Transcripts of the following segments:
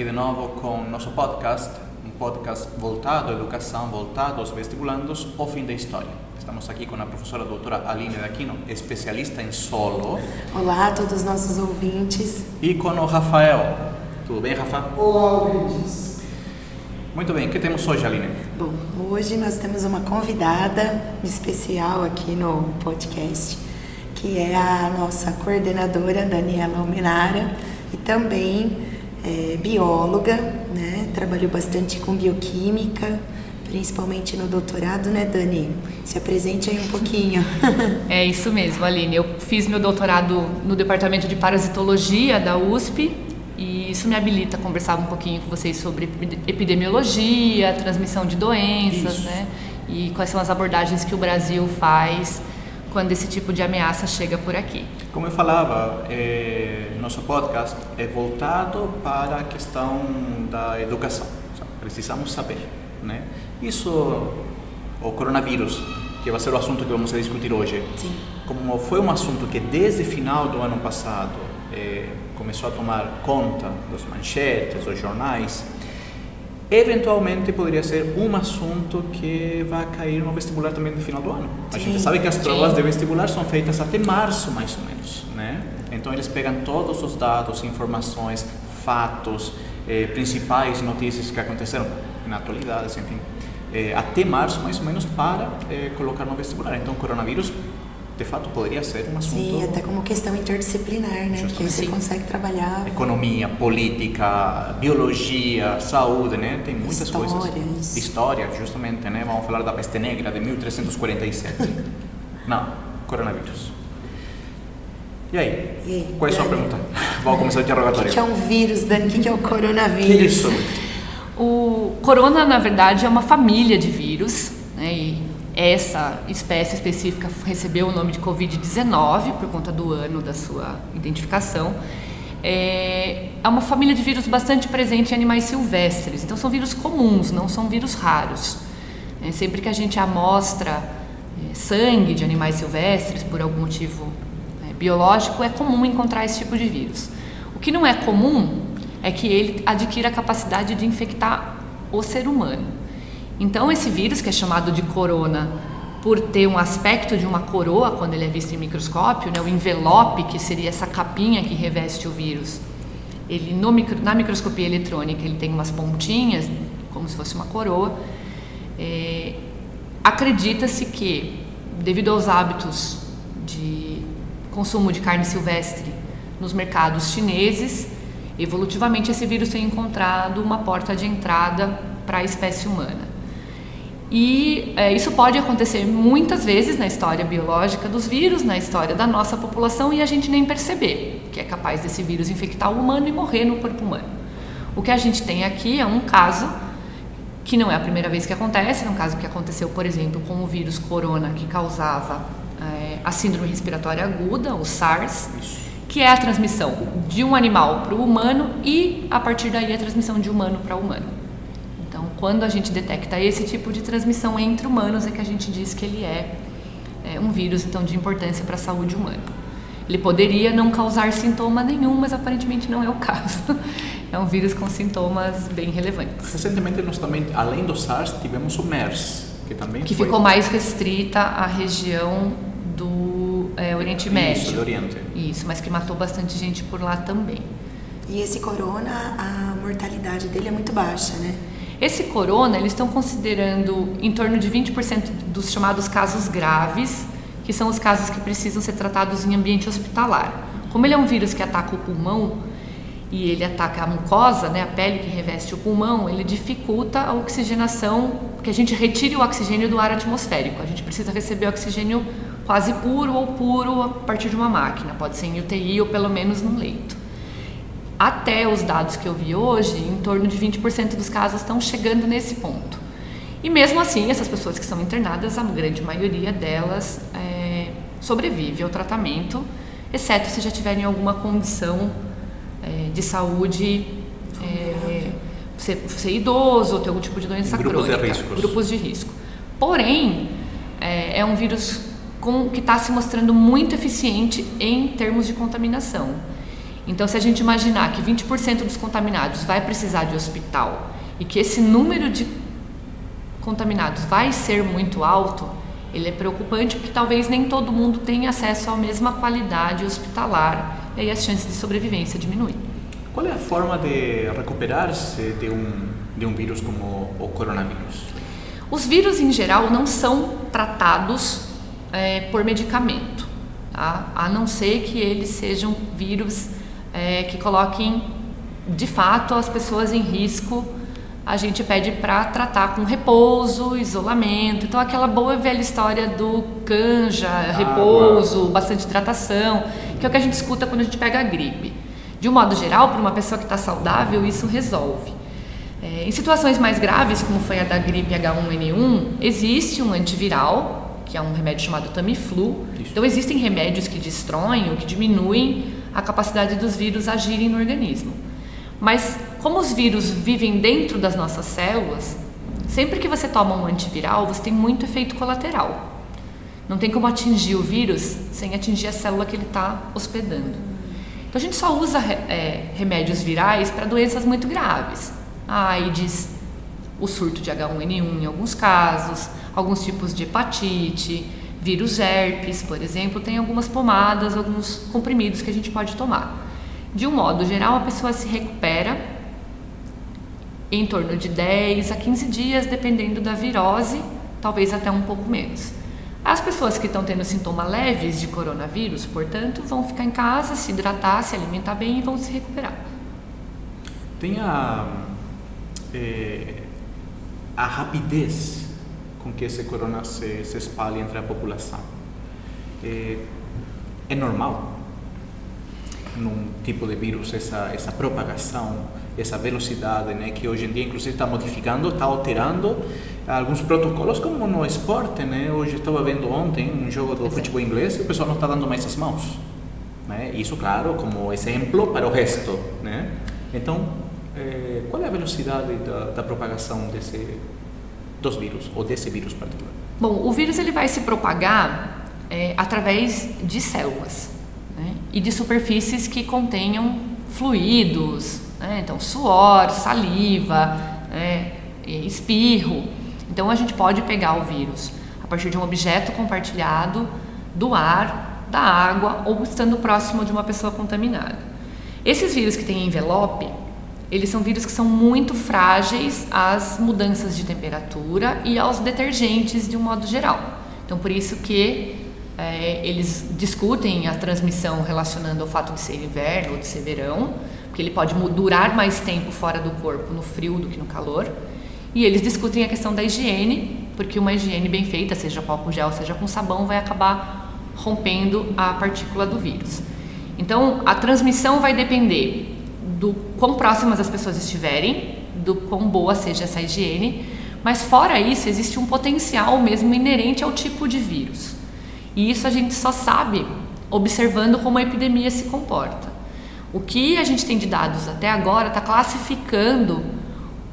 Aqui de novo com nosso podcast, um podcast voltado à educação, voltado aos vestibulandos, O Fim da História. Estamos aqui com a professora doutora Aline Daquino, especialista em solo. Olá a todos os nossos ouvintes. E com o Rafael. Tudo bem, Rafa? Olá, ouvintes. Muito bem, o que temos hoje, Aline? Bom, hoje nós temos uma convidada especial aqui no podcast, que é a nossa coordenadora, Daniela Almenara, e também é, bióloga, né? Trabalhou bastante com bioquímica, principalmente no doutorado, né, Dani? Se apresente aí um pouquinho. É isso mesmo, Aline. Eu fiz meu doutorado no departamento de parasitologia da USP e isso me habilita a conversar um pouquinho com vocês sobre epidemiologia, transmissão de doenças, Isso. né? E quais são as abordagens que o Brasil faz quando esse tipo de ameaça chega por aqui. Como eu falava, eh, nosso podcast é voltado para a questão da educação. Precisamos saber, né? Isso, o coronavírus, que vai ser o assunto que vamos discutir hoje. Sim. Como foi um assunto que desde final do ano passado eh, começou a tomar conta das manchetes, dos jornais, eventualmente poderia ser um assunto que vai cair no vestibular também no final do ano. A Sim, gente sabe que as sim. provas de vestibular são feitas até março, mais ou menos, né? Então eles pegam todos os dados, informações, fatos, eh, principais notícias que aconteceram na atualidade, enfim, eh, até março, mais ou menos, para eh, colocar no vestibular. Então, o coronavírus, de fato, poderia ser um assunto Sim, até como questão interdisciplinar, né? Que Justamente. você Sim. consegue trabalhar economia, política, biologia, saúde, né? Tem muitas História, coisas. História, justamente, né? Vamos falar da peste negra de 1347. Não, coronavírus. E aí? E aí, Qual é a sua pergunta? Vamos começar o O que, interrogatório. que é um vírus, Dani? O que, que é o Que coronavírus? isso? O corona, na verdade, é uma família de vírus, né? E essa espécie específica recebeu o nome de Covid-19 por conta do ano da sua identificação. É é uma família de vírus bastante presente em animais silvestres, então são vírus comuns, não são vírus raros. É, sempre que a gente amostra é, sangue de animais silvestres por algum motivo é, biológico, é comum encontrar esse tipo de vírus. O que não é comum é que ele adquira a capacidade de infectar o ser humano. Então, esse vírus, que é chamado de corona, por ter um aspecto de uma coroa quando ele é visto em microscópio, né, o envelope, que seria essa capinha que reveste o vírus, ele no na microscopia eletrônica ele tem umas pontinhas, como se fosse uma coroa. É, Acredita-se que, devido aos hábitos de consumo de carne silvestre nos mercados chineses, evolutivamente esse vírus tem encontrado uma porta de entrada para a espécie humana. E é, isso pode acontecer muitas vezes na história biológica dos vírus, na história da nossa população, e a gente nem perceber que é capaz desse vírus infectar o humano e morrer no corpo humano. O que a gente tem aqui é um caso que não é a primeira vez que acontece, é um caso que aconteceu, por exemplo, com o vírus corona que causava é, a síndrome respiratória aguda, o SARS, que é a transmissão de um animal para o humano e, a partir daí, a transmissão de humano para humano. Quando a gente detecta esse tipo de transmissão entre humanos, é que a gente diz que ele é, é um vírus então de importância para a saúde humana. Ele poderia não causar sintoma nenhum, mas aparentemente não é o caso. É um vírus com sintomas bem relevantes. Recentemente, nós também, além do SARS, tivemos o MERS, que também Que foi... ficou mais restrita à região do é, Oriente Médio. Isso, do Oriente. Isso, mas que matou bastante gente por lá também. E esse corona, a mortalidade dele é muito baixa, né? Esse corona, eles estão considerando em torno de 20% dos chamados casos graves, que são os casos que precisam ser tratados em ambiente hospitalar. Como ele é um vírus que ataca o pulmão e ele ataca a mucosa, né, a pele que reveste o pulmão, ele dificulta a oxigenação, porque a gente retire o oxigênio do ar atmosférico. A gente precisa receber oxigênio quase puro ou puro a partir de uma máquina, pode ser em UTI ou pelo menos no leito. Até os dados que eu vi hoje, em torno de 20% dos casos estão chegando nesse ponto. E mesmo assim, essas pessoas que são internadas, a grande maioria delas é, sobrevive ao tratamento, exceto se já tiverem alguma condição é, de saúde, é, ser, ser, idoso ou ter algum tipo de doença grupos crônica. De. Grupos de risco. Porém, é, é um vírus com, que está se mostrando muito eficiente em termos de contaminação. Então, se a gente imaginar que 20% dos contaminados vai precisar de hospital e que esse número de contaminados vai ser muito alto, ele é preocupante porque talvez nem todo mundo tenha acesso à mesma qualidade hospitalar e aí as chances de sobrevivência diminuem. Qual é a forma de recuperar-se de um, de um vírus como o coronavírus? Os vírus, em geral, não são tratados é, por medicamento, tá? a não ser que eles sejam vírus é, que coloquem de fato as pessoas em risco. A gente pede para tratar com repouso, isolamento. Então, aquela boa e velha história do canja, repouso, bastante hidratação, que é o que a gente escuta quando a gente pega a gripe. De um modo geral, para uma pessoa que está saudável, isso resolve. É, em situações mais graves, como foi a da gripe H1N1, existe um antiviral, que é um remédio chamado Tamiflu. Isso. Então, existem remédios que destroem ou que diminuem a capacidade dos vírus agirem no organismo. Mas como os vírus vivem dentro das nossas células, sempre que você toma um antiviral, você tem muito efeito colateral. Não tem como atingir o vírus sem atingir a célula que ele está hospedando. Então a gente só usa é, remédios virais para doenças muito graves. A AIDS, o surto de H1N1 em alguns casos, alguns tipos de hepatite, vírus herpes, por exemplo, tem algumas pomadas, alguns comprimidos que a gente pode tomar. De um modo geral, a pessoa se recupera em torno de 10 a 15 dias, dependendo da virose, talvez até um pouco menos. As pessoas que estão tendo sintomas leves de coronavírus, portanto, vão ficar em casa, se hidratar, se alimentar bem e vão se recuperar. Tem a, é, a rapidez com que esse corona se, se espalha entre a população. É, é normal num tipo de vírus essa essa propagação, essa velocidade, né, que hoje em dia inclusive está modificando, está alterando alguns protocolos como no esporte, né? Hoje estava vendo ontem um jogo do futebol inglês e o pessoal não está dando mais as mãos, né? Isso claro como exemplo para o resto, né? Então, é, qual é a velocidade da, da propagação desse dos vírus ou desse vírus particular? Bom, o vírus ele vai se propagar é, através de células né? e de superfícies que contenham fluidos, né? então suor, saliva, né? espirro. Então a gente pode pegar o vírus a partir de um objeto compartilhado do ar, da água ou estando próximo de uma pessoa contaminada. Esses vírus que têm envelope, eles são vírus que são muito frágeis às mudanças de temperatura e aos detergentes de um modo geral. Então, por isso que é, eles discutem a transmissão relacionando ao fato de ser inverno ou de ser verão, porque ele pode durar mais tempo fora do corpo no frio do que no calor. E eles discutem a questão da higiene, porque uma higiene bem feita, seja com álcool gel, seja com sabão, vai acabar rompendo a partícula do vírus. Então, a transmissão vai depender do quão próximas as pessoas estiverem, do quão boa seja essa higiene, mas fora isso, existe um potencial mesmo inerente ao tipo de vírus. E isso a gente só sabe observando como a epidemia se comporta. O que a gente tem de dados até agora está classificando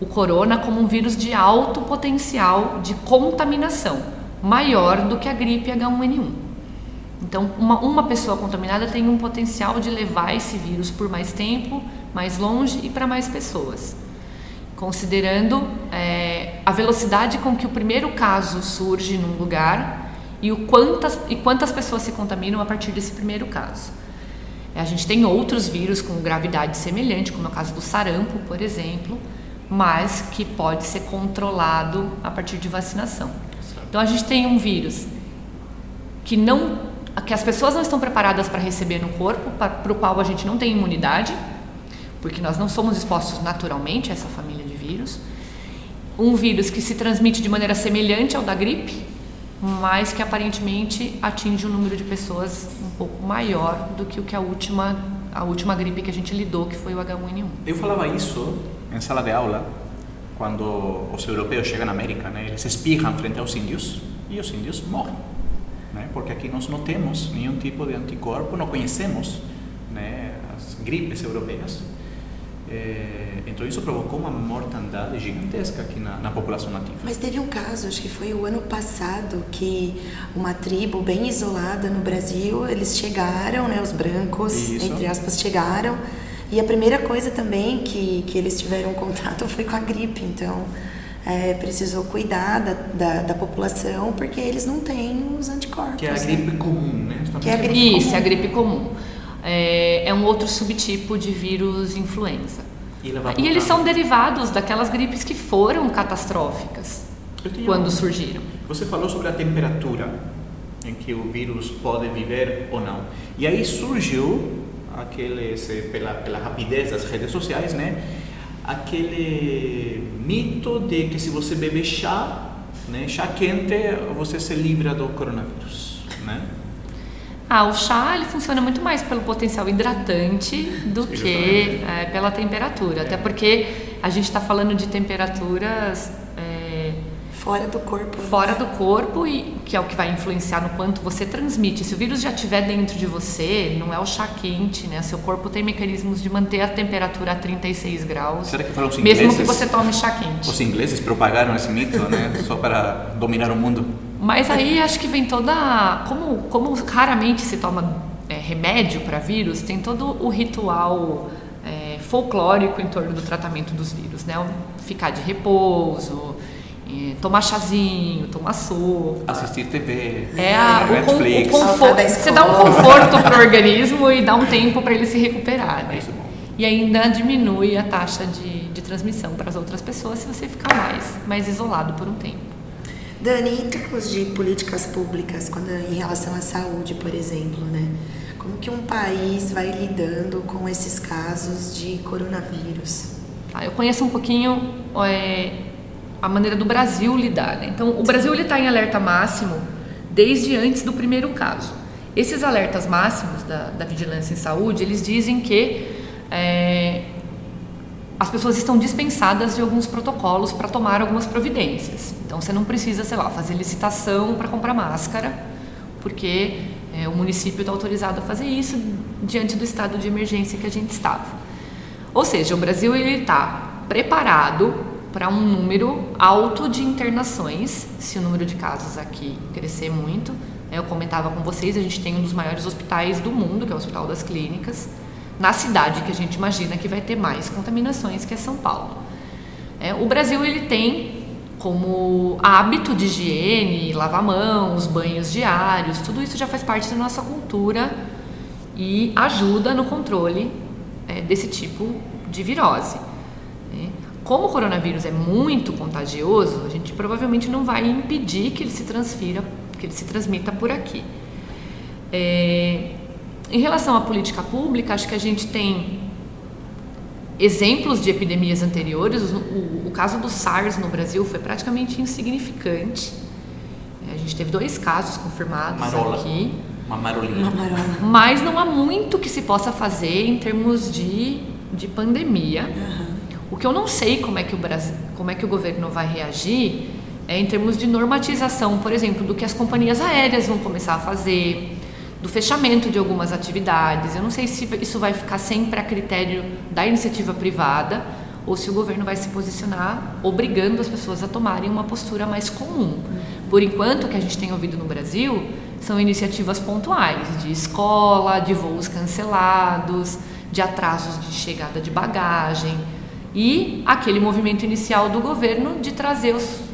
o corona como um vírus de alto potencial de contaminação, maior do que a gripe H1N1. Então, uma, uma pessoa contaminada tem um potencial de levar esse vírus por mais tempo, mais longe e para mais pessoas. Considerando é, a velocidade com que o primeiro caso surge num lugar e, o quantas, e quantas pessoas se contaminam a partir desse primeiro caso. A gente tem outros vírus com gravidade semelhante, como é o caso do sarampo, por exemplo, mas que pode ser controlado a partir de vacinação. Então a gente tem um vírus que não que as pessoas não estão preparadas para receber no corpo, para o qual a gente não tem imunidade, porque nós não somos expostos naturalmente a essa família de vírus. Um vírus que se transmite de maneira semelhante ao da gripe, mas que aparentemente atinge um número de pessoas um pouco maior do que o que a última a última gripe que a gente lidou, que foi o H1N1. Eu falava isso em sala de aula quando os europeus chegam na América, né? Eles espirram frente aos índios e os índios morrem, né? Porque aqui nós não temos nenhum tipo de anticorpo, não conhecemos, né, as gripes europeias. É, então isso provocou uma mortandade gigantesca aqui na, na, população nativa. Mas teve um caso, acho que foi o ano passado, que uma tribo bem isolada no Brasil, eles chegaram, né, os brancos, isso. entre aspas, chegaram, e a primeira coisa também que, que eles tiveram contato foi com a gripe, então é, precisou cuidar da, da, da, população porque eles não têm os anticorpos. Que é a gripe né? comum, né? Que é a gripe Isso, comum. é a gripe comum é, é um outro subtipo de vírus influenza. E, e eles são derivados daquelas gripes que foram catastróficas quando surgiram. Você falou sobre a temperatura em que o vírus pode viver ou não. E aí surgiu aquele pela, pela rapidez das redes sociais, né? Aquele mito de que se você beber chá, né, chá quente, você se livra do coronavírus, né? Ah, o chá ele funciona muito mais pelo potencial hidratante do Sim, que é, pela temperatura. É. Até porque a gente está falando de temperaturas fora do corpo. Fora do corpo e que é o que vai influenciar no quanto você transmite. Se o vírus já estiver dentro de você, não é o chá quente, né? Seu corpo tem mecanismos de manter a temperatura a 36 graus. Será que foram os ingleses? Mesmo que você tome chá quente. Os ingleses propagaram esse mito, né? Só para dominar o mundo. Mas aí acho que vem toda. Como, como raramente se toma é, remédio para vírus, tem todo o ritual é, folclórico em torno do tratamento dos vírus, né? Ficar de repouso, é, tomar chazinho, tomar sopa. Assistir TV, é a, Netflix. O, o conforto, você dá um conforto para o organismo e dá um tempo para ele se recuperar. Né? E ainda diminui a taxa de, de transmissão para as outras pessoas se você ficar mais, mais isolado por um tempo. Dani, em termos de políticas públicas, quando em relação à saúde, por exemplo, né? Como que um país vai lidando com esses casos de coronavírus? Ah, eu conheço um pouquinho é, a maneira do Brasil lidar. Né? Então, o Brasil está em alerta máximo desde antes do primeiro caso. Esses alertas máximos da, da vigilância em saúde, eles dizem que é, as pessoas estão dispensadas de alguns protocolos para tomar algumas providências. Então você não precisa, sei lá, fazer licitação para comprar máscara, porque é, o município está autorizado a fazer isso diante do estado de emergência que a gente estava. Ou seja, o Brasil está preparado para um número alto de internações, se o número de casos aqui crescer muito. Eu comentava com vocês, a gente tem um dos maiores hospitais do mundo, que é o Hospital das Clínicas na cidade que a gente imagina que vai ter mais contaminações, que é São Paulo. É, o Brasil ele tem como hábito de higiene, lavar mãos, banhos diários, tudo isso já faz parte da nossa cultura e ajuda no controle é, desse tipo de virose. Como o coronavírus é muito contagioso, a gente provavelmente não vai impedir que ele se transfira, que ele se transmita por aqui. É, em relação à política pública, acho que a gente tem exemplos de epidemias anteriores. O, o, o caso do SARS no Brasil foi praticamente insignificante. A gente teve dois casos confirmados Marola. aqui. Uma marolinha. Uma marola. Mas não há muito que se possa fazer em termos de, de pandemia. O que eu não sei como é que o Brasil, como é que o governo vai reagir é em termos de normatização, por exemplo, do que as companhias aéreas vão começar a fazer, do fechamento de algumas atividades. Eu não sei se isso vai ficar sempre a critério da iniciativa privada ou se o governo vai se posicionar obrigando as pessoas a tomarem uma postura mais comum. Por enquanto, o que a gente tem ouvido no Brasil são iniciativas pontuais de escola, de voos cancelados, de atrasos de chegada de bagagem e aquele movimento inicial do governo de trazer os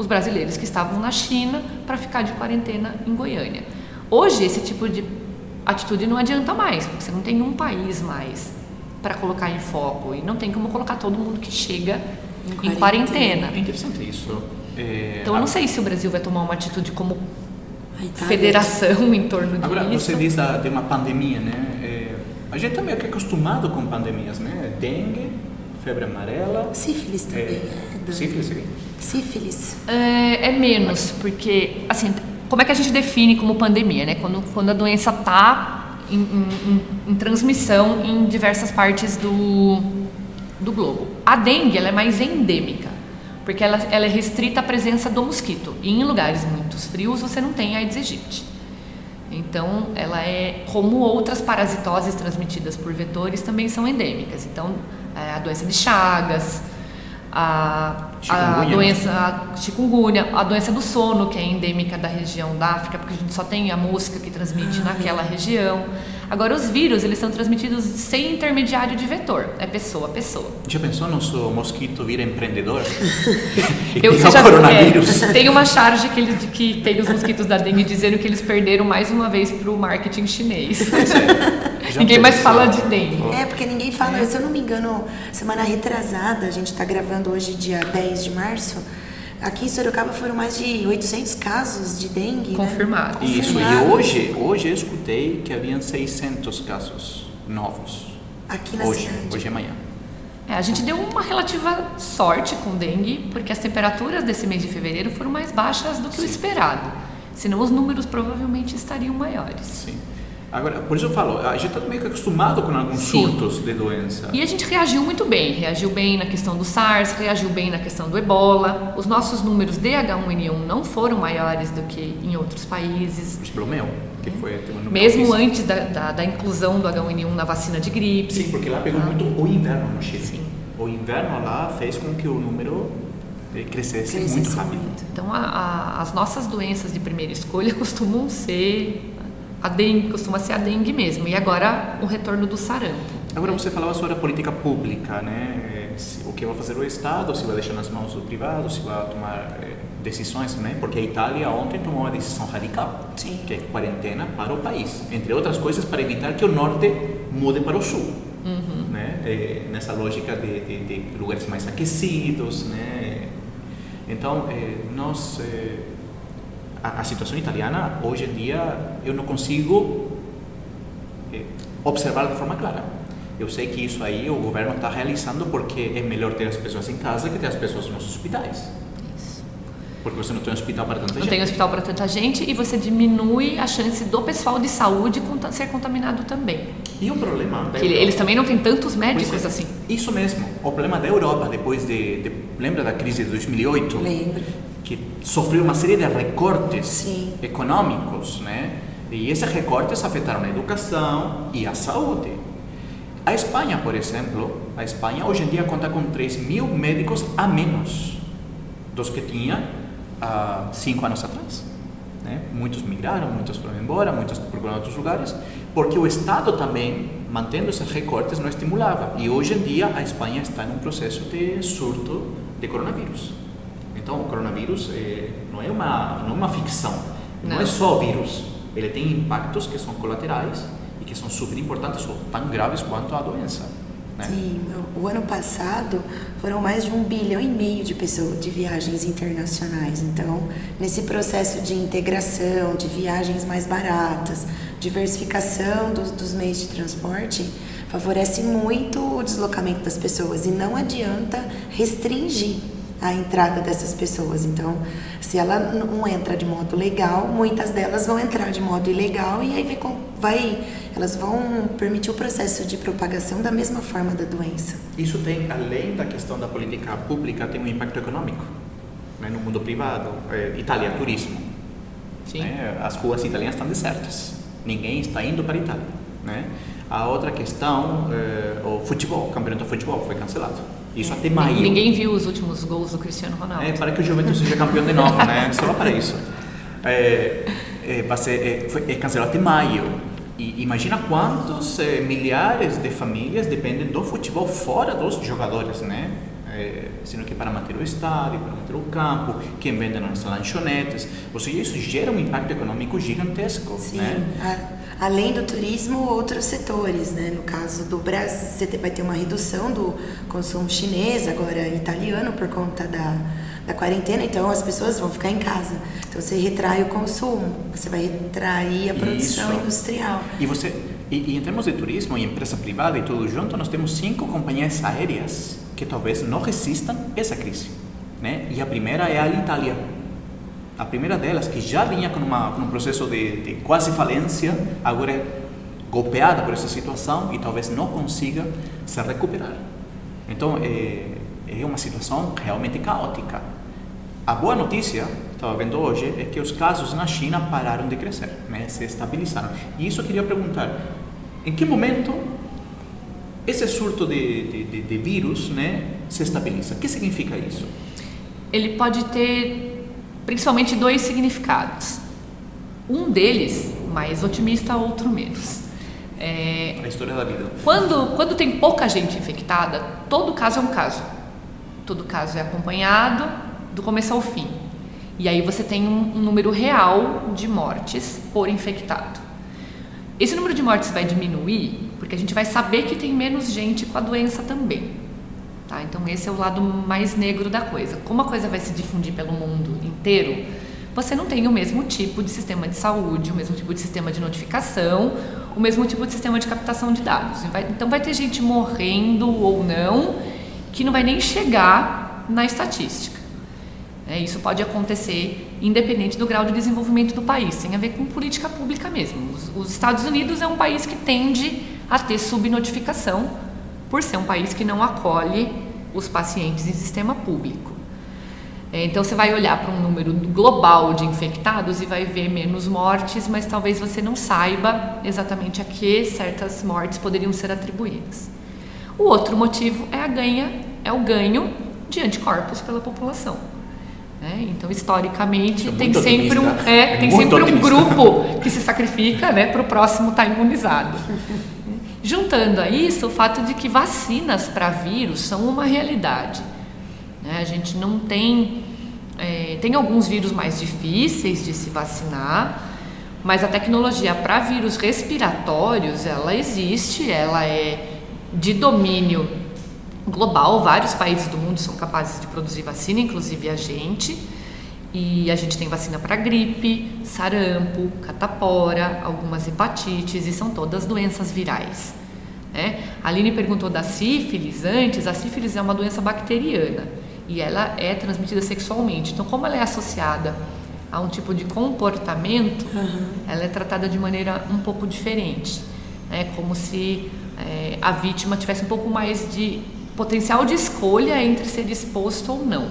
os brasileiros que estavam na China para ficar de quarentena em Goiânia. Hoje, esse tipo de atitude não adianta mais, porque você não tem um país mais para colocar em foco e não tem como colocar todo mundo que chega em, em quarentena. É interessante isso. É, então, eu não sei se o Brasil vai tomar uma atitude como federação em torno disso. Agora, você diz da, de uma pandemia, né? É, a gente está meio que acostumado com pandemias, né? Dengue, febre amarela. Sífilis também. É, é sífilis, aqui. Sífilis. É, é, menos, porque, assim, como é que a gente define como pandemia, né? Quando, quando a doença está em, em, em, transmissão em diversas partes do, do globo. A dengue, ela é mais endêmica, porque ela, ela é restrita à presença do mosquito. E em lugares muito frios você não tem Aedes aegypti. Então, ela é como outras parasitoses transmitidas por vetores também são endêmicas. Então, é, a doença de Chagas, a, a doença a chikungunya, a doença do sono, que é endêmica da região da África, porque a gente só tem a mosca que transmite ah, naquela é. região. Agora, os vírus, eles são transmitidos sem intermediário de vetor, é pessoa a pessoa. Já pensou no seu mosquito vira empreendedor? Eu já, coronavírus? É, tem uma charge que, eles, que tem os mosquitos da dengue dizendo que eles perderam mais uma vez para o marketing chinês. É. ninguém mais fala de dengue. É, porque ninguém fala, é. se eu não me engano, semana retrasada, a gente está gravando hoje dia 10 de março, Aqui em Sorocaba foram mais de 800 casos de dengue. Confirmados. Né? Isso, e hoje, hoje eu escutei que haviam 600 casos novos. Aqui na hoje, cidade. Hoje é manhã. É, a gente deu uma relativa sorte com dengue, porque as temperaturas desse mês de fevereiro foram mais baixas do que Sim. o esperado. Senão os números provavelmente estariam maiores. Sim. Agora, por isso eu falo, a gente está meio que acostumado com alguns Sim. surtos de doença. E a gente reagiu muito bem. Reagiu bem na questão do SARS, reagiu bem na questão do ebola. Os nossos números de H1N1 não foram maiores do que em outros países. Pelo meu, que foi no Mesmo antes da, da, da, inclusão do H1N1 na vacina de gripe. Sim, porque lá pegou ah. muito o inverno no Chile. Sim. O inverno lá fez com que o número crescesse, crescesse muito rápido. Muito. Então, a, a, as nossas doenças de primeira escolha costumam ser a dengue costuma ser a dengue mesmo. E agora o retorno do sarampo. Agora você falava sobre a política pública, né? O que vai fazer o Estado, se vai deixar nas mãos do privado, se vai tomar eh, decisões, né? Porque a Itália ontem tomou uma decisão radical, Sim. que é quarentena para o país, entre outras coisas para evitar que o norte mude para o sul, uhum. né? É, nessa lógica de, de, de, lugares mais aquecidos, né? Então é, nós é, a, a, situação italiana, hoje em dia, eu não consigo eh, observar de forma clara. Eu sei que isso aí o governo está realizando porque é melhor ter as pessoas em casa que ter as pessoas nos hospitais. Isso. Porque você não tem hospital para tanta não gente. Não tem hospital para tanta gente e você diminui a chance do pessoal de saúde ser contaminado também. E o problema... Que eles também não têm tantos médicos é, assim. Isso mesmo. O problema da Europa, depois de, de... Lembra da crise de 2008? Lembro que sofreu uma série de recortes Sim. econômicos, né? E esses recortes afetaram a educação e a saúde. A Espanha, por exemplo, a Espanha hoje em dia conta com 3 mil médicos a menos dos que tinha há cinco anos atrás. Né? Muitos migraram, muitos foram embora, muitos procuraram outros lugares, porque o Estado também, mantendo esses recortes, não estimulava. E hoje em dia a Espanha está em um processo de surto de coronavírus. Então, o coronavírus é, não, é uma, não é uma ficção, não. não é só vírus. Ele tem impactos que são colaterais e que são super importantes ou tão graves quanto a doença. Né? Sim, o ano passado foram mais de um bilhão e meio de pessoas de viagens internacionais. Então, nesse processo de integração, de viagens mais baratas, diversificação dos, dos meios de transporte, favorece muito o deslocamento das pessoas e não adianta restringir a entrada dessas pessoas. Então, se ela não entra de modo legal, muitas delas vão entrar de modo ilegal e aí vai, elas vão permitir o processo de propagação da mesma forma da doença. Isso tem, além da questão da política pública, tem um impacto econômico né, no mundo privado. É, Itália, turismo. Sim. Né, as ruas italianas estão desertas. Ninguém está indo para a Itália. Né? A outra questão, é, o futebol, o campeonato de futebol foi cancelado isso até maio. Ninguém viu os últimos gols do Cristiano Ronaldo. É, para que o Juventus seja campeão de novo, né? Só para isso. É, é, vai ser, é, foi, é cancelado até maio. E imagina quantos é, milhares de famílias dependem do futebol fora dos jogadores, né? É, é, sino que para manter o estádio, para manter o campo, quem vende nas lanchonetes. Ou seja, isso gera um impacto econômico gigantesco. Sim, né? a, além do turismo, outros setores, né? No caso do Brasil, você vai ter uma redução do consumo chinês, agora italiano, por conta da, da quarentena, então as pessoas vão ficar em casa. Então você retrai o consumo, você vai retrair a produção Isso. industrial. E você e, e, em termos de turismo e empresa privada e tudo junto, nós temos cinco companhias aéreas que talvez não resistam essa crise. Né? E a primeira é a Itália. A primeira delas, que já vinha com, uma, com um processo de, de quase falência, agora é golpeada por essa situação e talvez não consiga se recuperar. Então, é, é uma situação realmente caótica. A boa notícia, estava vendo hoje, é que os casos na China pararam de crescer, né? se estabilizaram. E isso eu queria perguntar: em que momento esse surto de, de, de, de vírus né, se estabiliza? O que significa isso? Ele pode ter principalmente dois significados. Um deles mais otimista, outro menos. É, a história da vida. Quando, quando tem pouca gente infectada, todo caso é um caso. Todo caso é acompanhado do começo ao fim. E aí você tem um, um número real de mortes por infectado. Esse número de mortes vai diminuir porque a gente vai saber que tem menos gente com a doença também. Tá? Então esse é o lado mais negro da coisa. Como a coisa vai se difundir pelo mundo inteiro, você não tem o mesmo tipo de sistema de saúde, o mesmo tipo de sistema de notificação, o mesmo tipo de sistema de captação de dados. Então vai ter gente morrendo ou não que não vai nem chegar na estatística. É, isso pode acontecer independente do grau de desenvolvimento do país, tem a ver com política pública mesmo. Os, os Estados Unidos é um país que tende a ter subnotificação por ser um país que não acolhe os pacientes em sistema público. É, então você vai olhar para um número global de infectados e vai ver menos mortes, mas talvez você não saiba exatamente a que certas mortes poderiam ser atribuídas. O outro motivo é a ganha, é o ganho de anticorpos pela população. É, então, historicamente, é tem sempre um, é, é tem sempre um grupo que se sacrifica né, para o próximo estar tá imunizado. Juntando a isso o fato de que vacinas para vírus são uma realidade. Né? A gente não tem. É, tem alguns vírus mais difíceis de se vacinar, mas a tecnologia para vírus respiratórios ela existe, ela é de domínio global, vários países do mundo são capazes de produzir vacina, inclusive a gente. E a gente tem vacina para gripe, sarampo, catapora, algumas hepatites e são todas doenças virais. Né? A Aline perguntou da sífilis antes. A sífilis é uma doença bacteriana e ela é transmitida sexualmente. Então, como ela é associada a um tipo de comportamento, uhum. ela é tratada de maneira um pouco diferente. É né? como se é, a vítima tivesse um pouco mais de potencial de escolha entre ser exposto ou não.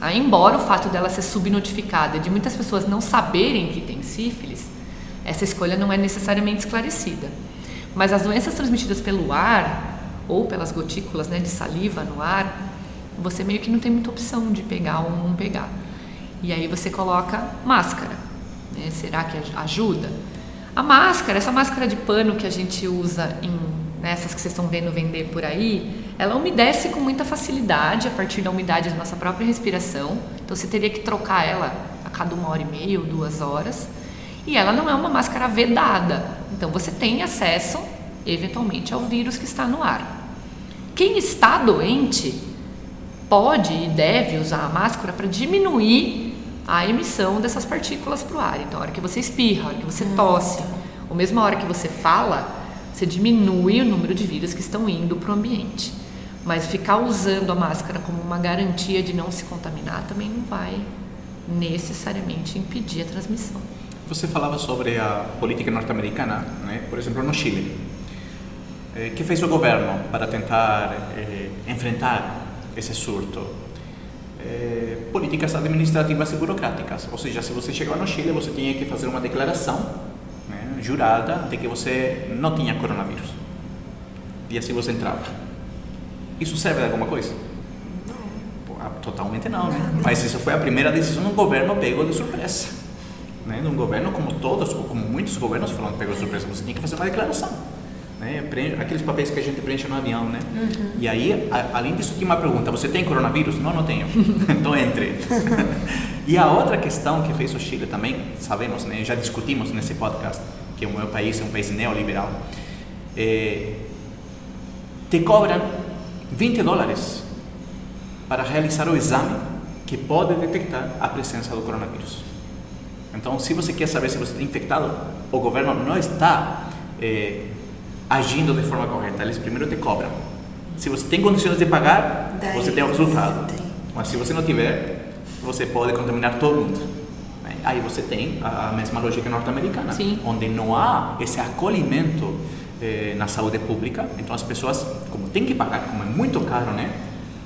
Ah, embora o fato dela ser subnotificada de muitas pessoas não saberem que tem sífilis, essa escolha não é necessariamente esclarecida. Mas as doenças transmitidas pelo ar ou pelas gotículas né, de saliva no ar, você meio que não tem muita opção de pegar ou não pegar. E aí você coloca máscara. Né? Será que ajuda? A máscara, essa máscara de pano que a gente usa em nessas que vocês estão vendo vender por aí, ela umedece com muita facilidade a partir da umidade da nossa própria respiração. Então você teria que trocar ela a cada uma hora e meia ou duas horas. E ela não é uma máscara vedada. Então você tem acesso, eventualmente, ao vírus que está no ar. Quem está doente pode e deve usar a máscara para diminuir a emissão dessas partículas para o ar. Então, a hora que você espirra, a hora que você hum, tosse, tá. ou mesmo a hora que você fala, você diminui o número de vírus que estão indo para o ambiente. Mas ficar usando a máscara como uma garantia de não se contaminar também não vai necessariamente impedir a transmissão. Você falava sobre a política norte-americana, né? por exemplo, no Chile. O eh, que fez o governo para tentar eh, enfrentar esse surto? Eh, políticas administrativas e burocráticas. Ou seja, se você chegava no Chile, você tinha que fazer uma declaração jurada de que você não tinha coronavírus. E assim você entrava. Isso serve de alguma coisa? Não. Ah, totalmente não, né? Mas isso foi a primeira decisão do governo pego de surpresa. Né? De um governo como todos, ou como muitos governos foram pegos de surpresa. Você tinha que fazer uma declaração. Né? Aqueles papéis que a gente preenche no avião, né? Uhum. E aí, a, além disso, tinha uma pergunta: você tem coronavírus? Não, não tenho. então entre. e a outra questão que fez o Chile também, sabemos, né? Já discutimos nesse podcast que o meu país é um país neoliberal. É, te cobram 20 dólares para realizar o exame que pode detectar a presença do coronavírus. Então, se você quer saber se você está infectado, o governo não está é, agindo de forma correta. Eles primeiro te cobram. Se você tem condições de pagar, Daí você tem o resultado. Tem. Mas se você não tiver, você pode contaminar todo mundo. Aí você tem a mesma lógica norte-americana, onde não há esse acolhimento eh, na saúde pública. Então as pessoas, como tem que pagar, como é muito caro, né,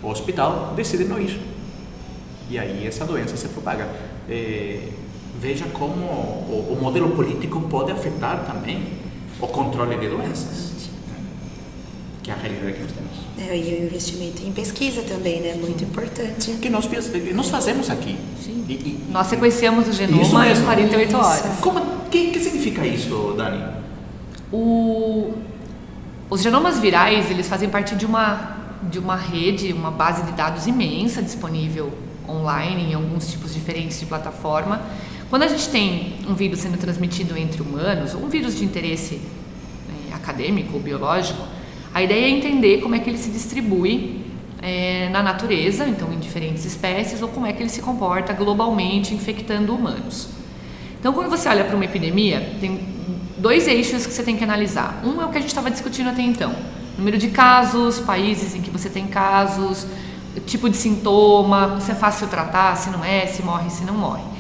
o hospital decidem não ir. E aí essa doença se propaga. Eh, veja como o, o modelo político pode afetar também o controle de doenças, que é a realidade que nós temos. É, e o investimento em pesquisa também, né? Muito importante. Que nós, nós fazemos aqui. Sim. E, e, nós sequenciamos o genoma em 48 horas. Como, que, que significa isso, Dani? O, os genomas virais, eles fazem parte de uma, de uma rede, uma base de dados imensa disponível online em alguns tipos diferentes de plataforma quando a gente tem um vírus sendo transmitido entre humanos, um vírus de interesse é, acadêmico ou biológico, a ideia é entender como é que ele se distribui é, na natureza, então em diferentes espécies, ou como é que ele se comporta globalmente infectando humanos. Então, quando você olha para uma epidemia, tem dois eixos que você tem que analisar. Um é o que a gente estava discutindo até então: número de casos, países em que você tem casos, tipo de sintoma, se é fácil tratar, se não é, se morre, se não morre.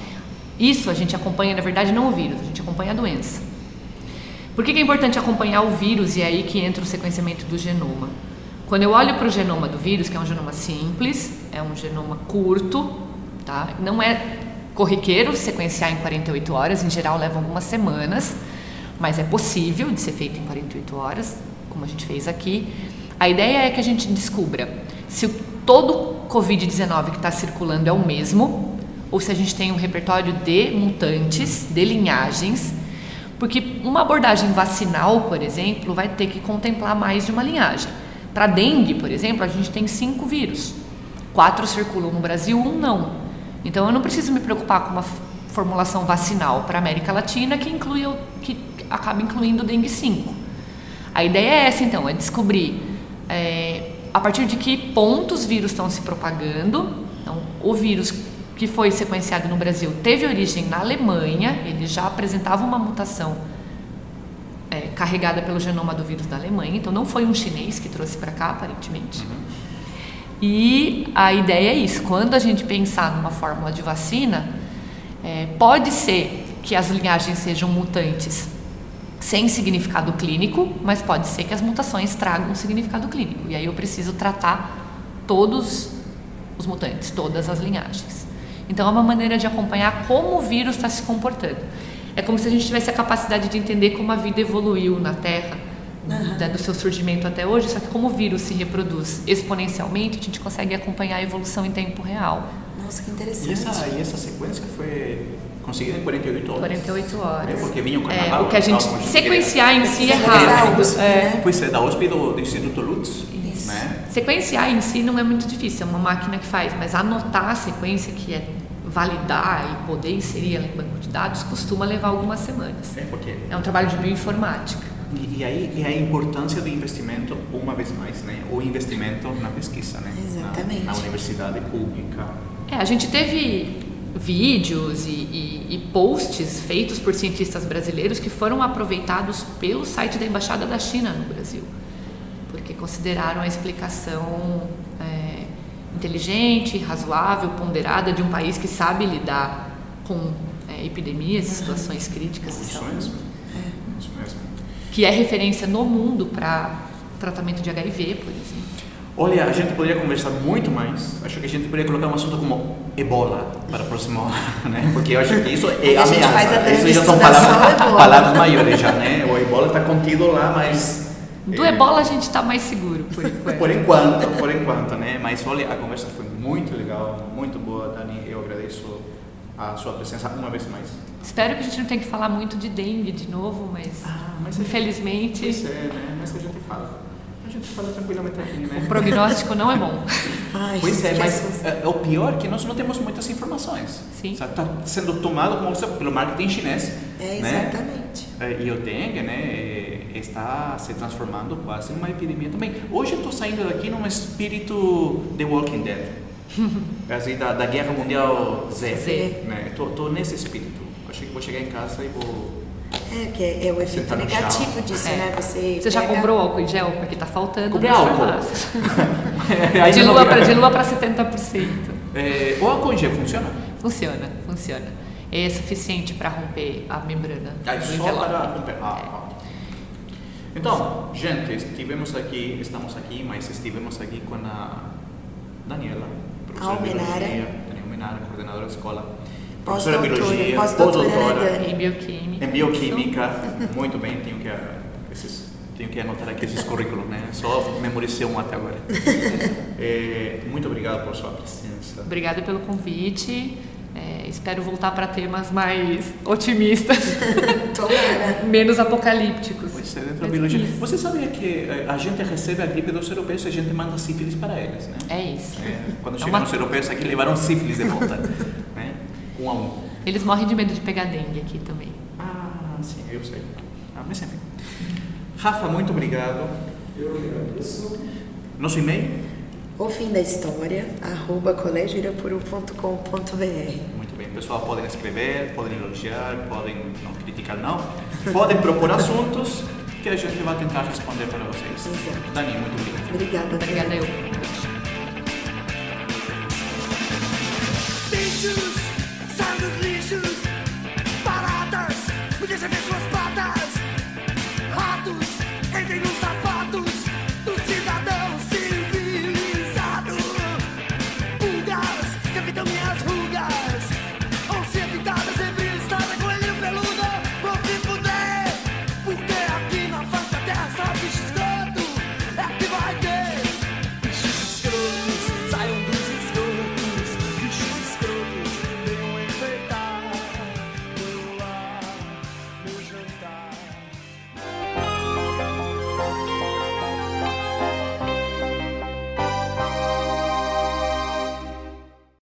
Isso a gente acompanha, na verdade, não o vírus, a gente acompanha a doença. Por que, é importante acompanhar o vírus e é aí que entra o sequenciamento do genoma? Quando eu olho para o genoma do vírus, que é um genoma simples, é um genoma curto, tá? não é corriqueiro sequenciar em 48 horas, em geral leva algumas semanas, mas é possível de ser feito em 48 horas, como a gente fez aqui. A ideia é que a gente descubra se todo Covid-19 que está circulando é o mesmo, ou se a gente tem um repertório de mutantes, de linhagens, porque uma abordagem vacinal, por exemplo, vai ter que contemplar mais de uma linhagem. Para dengue, por exemplo, a gente tem cinco vírus. Quatro circulam no Brasil, um não. Então eu não preciso me preocupar com uma formulação vacinal para a América Latina que inclui que acaba incluindo o dengue 5. A ideia é essa então, é descobrir é, a partir de que pontos os vírus estão se propagando. Então, o vírus que foi sequenciado no Brasil teve origem na Alemanha, ele já apresentava uma mutação é, carregada pelo genoma do vírus da Alemanha, então não foi um chinês que trouxe para cá, aparentemente. Uhum. E a ideia é isso: quando a gente pensar numa fórmula de vacina, é, pode ser que as linhagens sejam mutantes sem significado clínico, mas pode ser que as mutações tragam um significado clínico. E aí eu preciso tratar todos os mutantes, todas as linhagens. Então é uma maneira de acompanhar como o vírus está se comportando. É como se a gente tivesse a capacidade de entender como a vida evoluiu na Terra, uhum. né, do seu surgimento até hoje, só que como o vírus se reproduz exponencialmente, a gente consegue acompanhar a evolução em tempo real. Nossa, que interessante. E essa, e essa sequência foi conseguida em 48 horas? 48 horas. É porque vinha o carnaval. É, o que a gente sequenciar em si é rápido. É. Pois é, da USP do, do Instituto Lutz. Né? Sequenciar em si não é muito difícil, é uma máquina que faz, mas anotar a sequência que é validar e poder inserir ela em banco de dados costuma levar algumas semanas. É, porque é um trabalho de bioinformática. E, e aí e a importância do investimento, uma vez mais, né? O investimento na pesquisa, né? Exatamente. Na, na universidade pública. É, a gente teve vídeos e, e, e, posts feitos por cientistas brasileiros que foram aproveitados pelo site da Embaixada da China no Brasil, porque consideraram a explicação inteligente, razoável, ponderada de um país que sabe lidar com é, epidemias e situações críticas de saúde. É. Que é referência no mundo para tratamento de HIV, por exemplo. Olha, a gente poderia conversar muito mais. Acho que a gente poderia colocar um assunto como ebola para o próximo né? Porque eu acho que isso é ameaça. Isso já são palavras, palavras maiores já, né? O ebola está contido lá, mas do ebola a gente está mais seguro, por enquanto. por enquanto, por enquanto, né? Mas olha, a conversa foi muito legal, muito boa, Dani. Eu agradeço a sua presença uma vez mais. Espero que a gente não tenha que falar muito de dengue de novo, mas, Ah, mas é- infelizmente Pois é, né? Mas a gente fala. A gente fala tranquilamente aqui, né? o prognóstico não é bom. Ai, Pois gente, é, mas é, o pior é que nós não temos muitas informações. Sim. Está sendo tomado como pelo marketing chinês. É, né? exatamente. É, E o dengue, né, é, está se transformando quase numa epidemia também. Hoje eu estou saindo daqui num espírito The Walking Dead. assim, da, da Guerra Mundial Z. Z. Né? Estou nesse espírito. Achei que vou chegar em casa e vou... É, que é, é o efeito negativo disso, É. né? Você, Você já pega- comprou álcool em gel? Porque tá faltando Comprei álcool. Ainda De lua vi. para de lua para 70%. É, o álcool em gel funciona? Funciona, funciona. É suficiente para romper a membrana Ah, do só envelope. para romper. Ah, ah. Então, gente, estivemos aqui, estamos aqui, mas estivemos aqui com a Daniela, professora de Almenara. biologia, Daniela Almenara, coordenadora da escola, professora de biologia, pós-doutora, né? Em bioquímica. em bioquímica. Muito bem, tenho que, esses, tenho que anotar aqui esses currículos, né? Só memorizei um até agora. É, muito obrigado por sua presença. Obrigada pelo convite. É, espero voltar para temas mais otimistas, menos apocalípticos. Dentro da biologia. isso. Você sabia que eh, a gente recebe a gripe dos europeus e a gente manda sífilis para eles, né? É isso. É, quando É chegaram uma- os europeus aqui, levaram sífilis de volta, né? Um a um. Eles morrem de medo de pegar dengue aqui também. Ah, sim, eu sei. Ah, mas enfim. Rafa, muito obrigado. Eu agradeço. Nosso e-mail? O fim da história, arroba colégioirapuru.com.br. Muito bem. Pessoal, podem escrever, podem elogiar, podem não criticar, não. Podem propor assuntos que a gente vai tentar responder para vocês. Exato. Dani, muito obrigado. Obrigada, Obrigada eu.